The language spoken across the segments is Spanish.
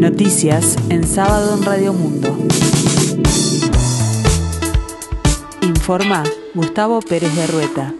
Noticias en sábado en Radio Mundo. Informa Gustavo Pérez de Rueta.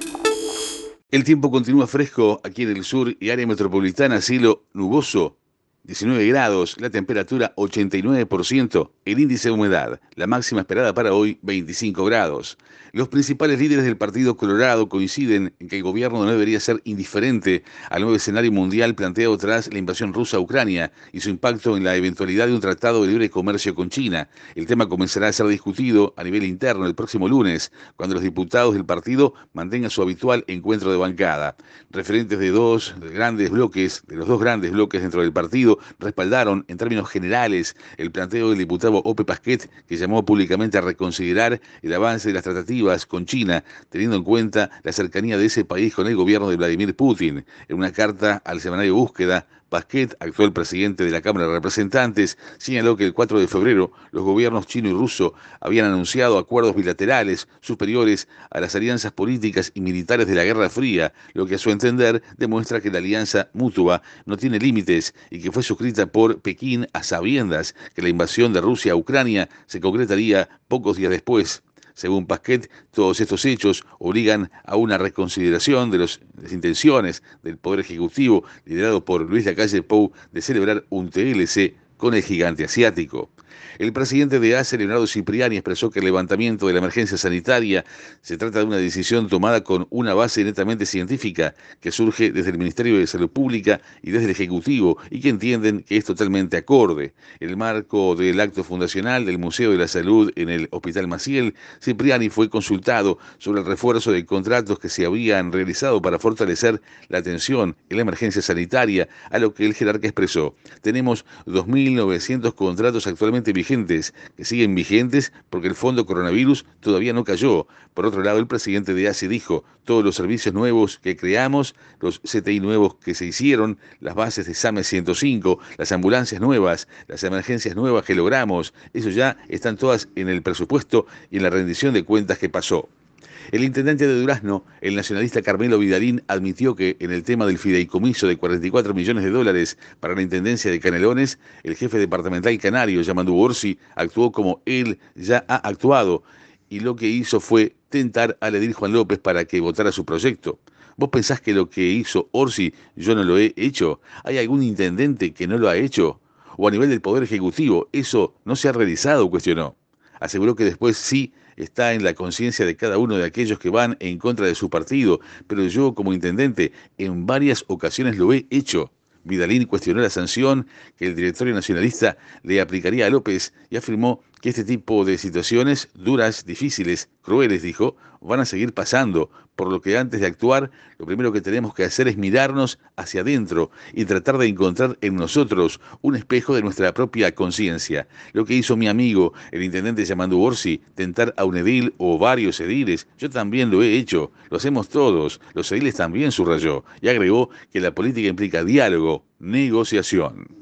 El tiempo continúa fresco aquí en el sur y área metropolitana, cielo nuboso 19 grados, la temperatura 89%, el índice de humedad, la máxima esperada para hoy 25 grados. Los principales líderes del Partido Colorado coinciden en que el gobierno no debería ser indiferente al nuevo escenario mundial planteado tras la invasión rusa a Ucrania y su impacto en la eventualidad de un tratado de libre comercio con China. El tema comenzará a ser discutido a nivel interno el próximo lunes, cuando los diputados del partido mantengan su habitual encuentro de bancada. Referentes de dos grandes bloques, de los dos grandes bloques dentro del partido, respaldaron en términos generales el planteo del diputado Ope Pasquet, que llamó públicamente a reconsiderar el avance de las tratativas con China, teniendo en cuenta la cercanía de ese país con el gobierno de Vladimir Putin. En una carta al semanario Búsqueda, Pasquet, actual presidente de la Cámara de Representantes, señaló que el 4 de febrero los gobiernos chino y ruso habían anunciado acuerdos bilaterales superiores a las alianzas políticas y militares de la Guerra Fría, lo que a su entender demuestra que la alianza mutua no tiene límites y que fue suscrita por Pekín a sabiendas que la invasión de Rusia a Ucrania se concretaría pocos días después. Según Pasquet, todos estos hechos obligan a una reconsideración de las intenciones del Poder Ejecutivo, liderado por Luis Lacalle Pou, de celebrar un TLC con el gigante asiático. El presidente de ACE, Leonardo Cipriani, expresó que el levantamiento de la emergencia sanitaria se trata de una decisión tomada con una base netamente científica que surge desde el Ministerio de Salud Pública y desde el Ejecutivo y que entienden que es totalmente acorde. En el marco del acto fundacional del Museo de la Salud en el Hospital Maciel, Cipriani fue consultado sobre el refuerzo de contratos que se habían realizado para fortalecer la atención en la emergencia sanitaria, a lo que el jerarca expresó. Tenemos 2.900 contratos actualmente vigentes que siguen vigentes porque el fondo coronavirus todavía no cayó. Por otro lado, el presidente de ACE dijo, todos los servicios nuevos que creamos, los CTI nuevos que se hicieron, las bases de SAME 105, las ambulancias nuevas, las emergencias nuevas que logramos, eso ya están todas en el presupuesto y en la rendición de cuentas que pasó. El intendente de Durazno, el nacionalista Carmelo Vidalín, admitió que en el tema del fideicomiso de 44 millones de dólares para la intendencia de Canelones, el jefe departamental canario, Yamandu Orsi, actuó como él ya ha actuado y lo que hizo fue tentar a Ledir Juan López para que votara su proyecto. ¿Vos pensás que lo que hizo Orsi yo no lo he hecho? ¿Hay algún intendente que no lo ha hecho? ¿O a nivel del Poder Ejecutivo eso no se ha realizado? cuestionó. Aseguró que después sí está en la conciencia de cada uno de aquellos que van en contra de su partido, pero yo como intendente en varias ocasiones lo he hecho. Vidalín cuestionó la sanción que el directorio nacionalista le aplicaría a López y afirmó que este tipo de situaciones duras, difíciles, crueles, dijo, van a seguir pasando, por lo que antes de actuar, lo primero que tenemos que hacer es mirarnos hacia adentro y tratar de encontrar en nosotros un espejo de nuestra propia conciencia. Lo que hizo mi amigo, el intendente llamando Borsi, tentar a un edil o varios ediles, yo también lo he hecho, lo hacemos todos, los ediles también subrayó, y agregó que la política implica diálogo, negociación.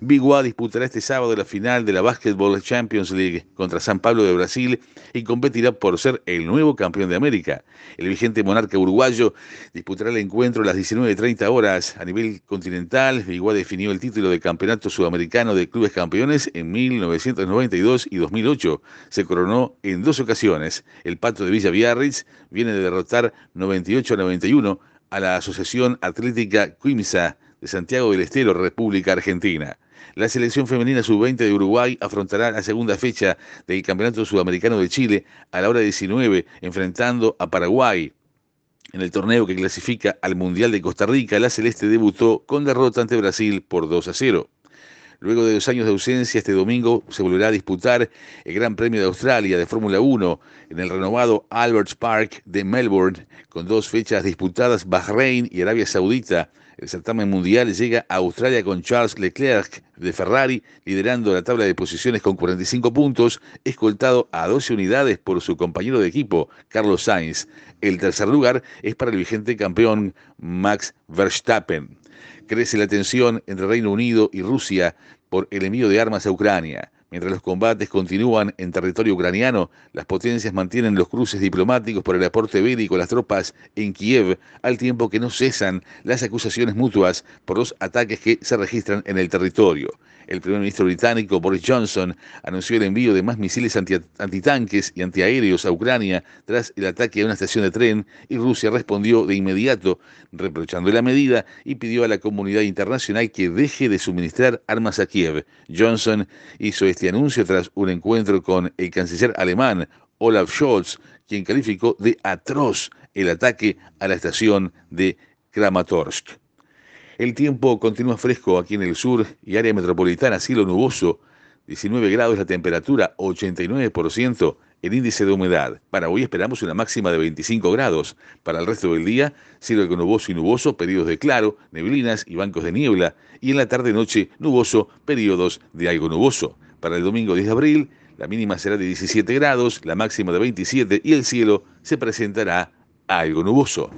Biguá disputará este sábado la final de la Basketball Champions League contra San Pablo de Brasil y competirá por ser el nuevo campeón de América. El vigente monarca uruguayo disputará el encuentro a las 19.30 horas a nivel continental. Biguá definió el título de campeonato sudamericano de clubes campeones en 1992 y 2008. Se coronó en dos ocasiones. El Pato de Villa Biarritz viene de derrotar 98 a 91 a la Asociación Atlética Quimsa de Santiago del Estero, República Argentina. La selección femenina sub-20 de Uruguay afrontará la segunda fecha del Campeonato Sudamericano de Chile a la hora 19, enfrentando a Paraguay. En el torneo que clasifica al Mundial de Costa Rica, la Celeste debutó con derrota ante Brasil por 2 a 0. Luego de dos años de ausencia, este domingo se volverá a disputar el Gran Premio de Australia de Fórmula 1 en el renovado Alberts Park de Melbourne, con dos fechas disputadas Bahrein y Arabia Saudita. El certamen mundial llega a Australia con Charles Leclerc de Ferrari liderando la tabla de posiciones con 45 puntos, escoltado a 12 unidades por su compañero de equipo, Carlos Sainz. El tercer lugar es para el vigente campeón Max Verstappen. Crece la tensión entre Reino Unido y Rusia por el envío de armas a Ucrania. Mientras los combates continúan en territorio ucraniano, las potencias mantienen los cruces diplomáticos por el aporte bélico a las tropas en Kiev, al tiempo que no cesan las acusaciones mutuas por los ataques que se registran en el territorio. El primer ministro británico Boris Johnson anunció el envío de más misiles antitanques y antiaéreos a Ucrania tras el ataque a una estación de tren y Rusia respondió de inmediato reprochando la medida y pidió a la comunidad internacional que deje de suministrar armas a Kiev. Johnson hizo este anuncio tras un encuentro con el canciller alemán Olaf Scholz, quien calificó de atroz el ataque a la estación de Kramatorsk. El tiempo continúa fresco aquí en el sur y área metropolitana, cielo nuboso, 19 grados la temperatura, 89% el índice de humedad. Para hoy esperamos una máxima de 25 grados. Para el resto del día, cielo nuboso y nuboso, periodos de claro, neblinas y bancos de niebla. Y en la tarde-noche, nuboso, periodos de algo nuboso. Para el domingo 10 de abril, la mínima será de 17 grados, la máxima de 27 y el cielo se presentará algo nuboso.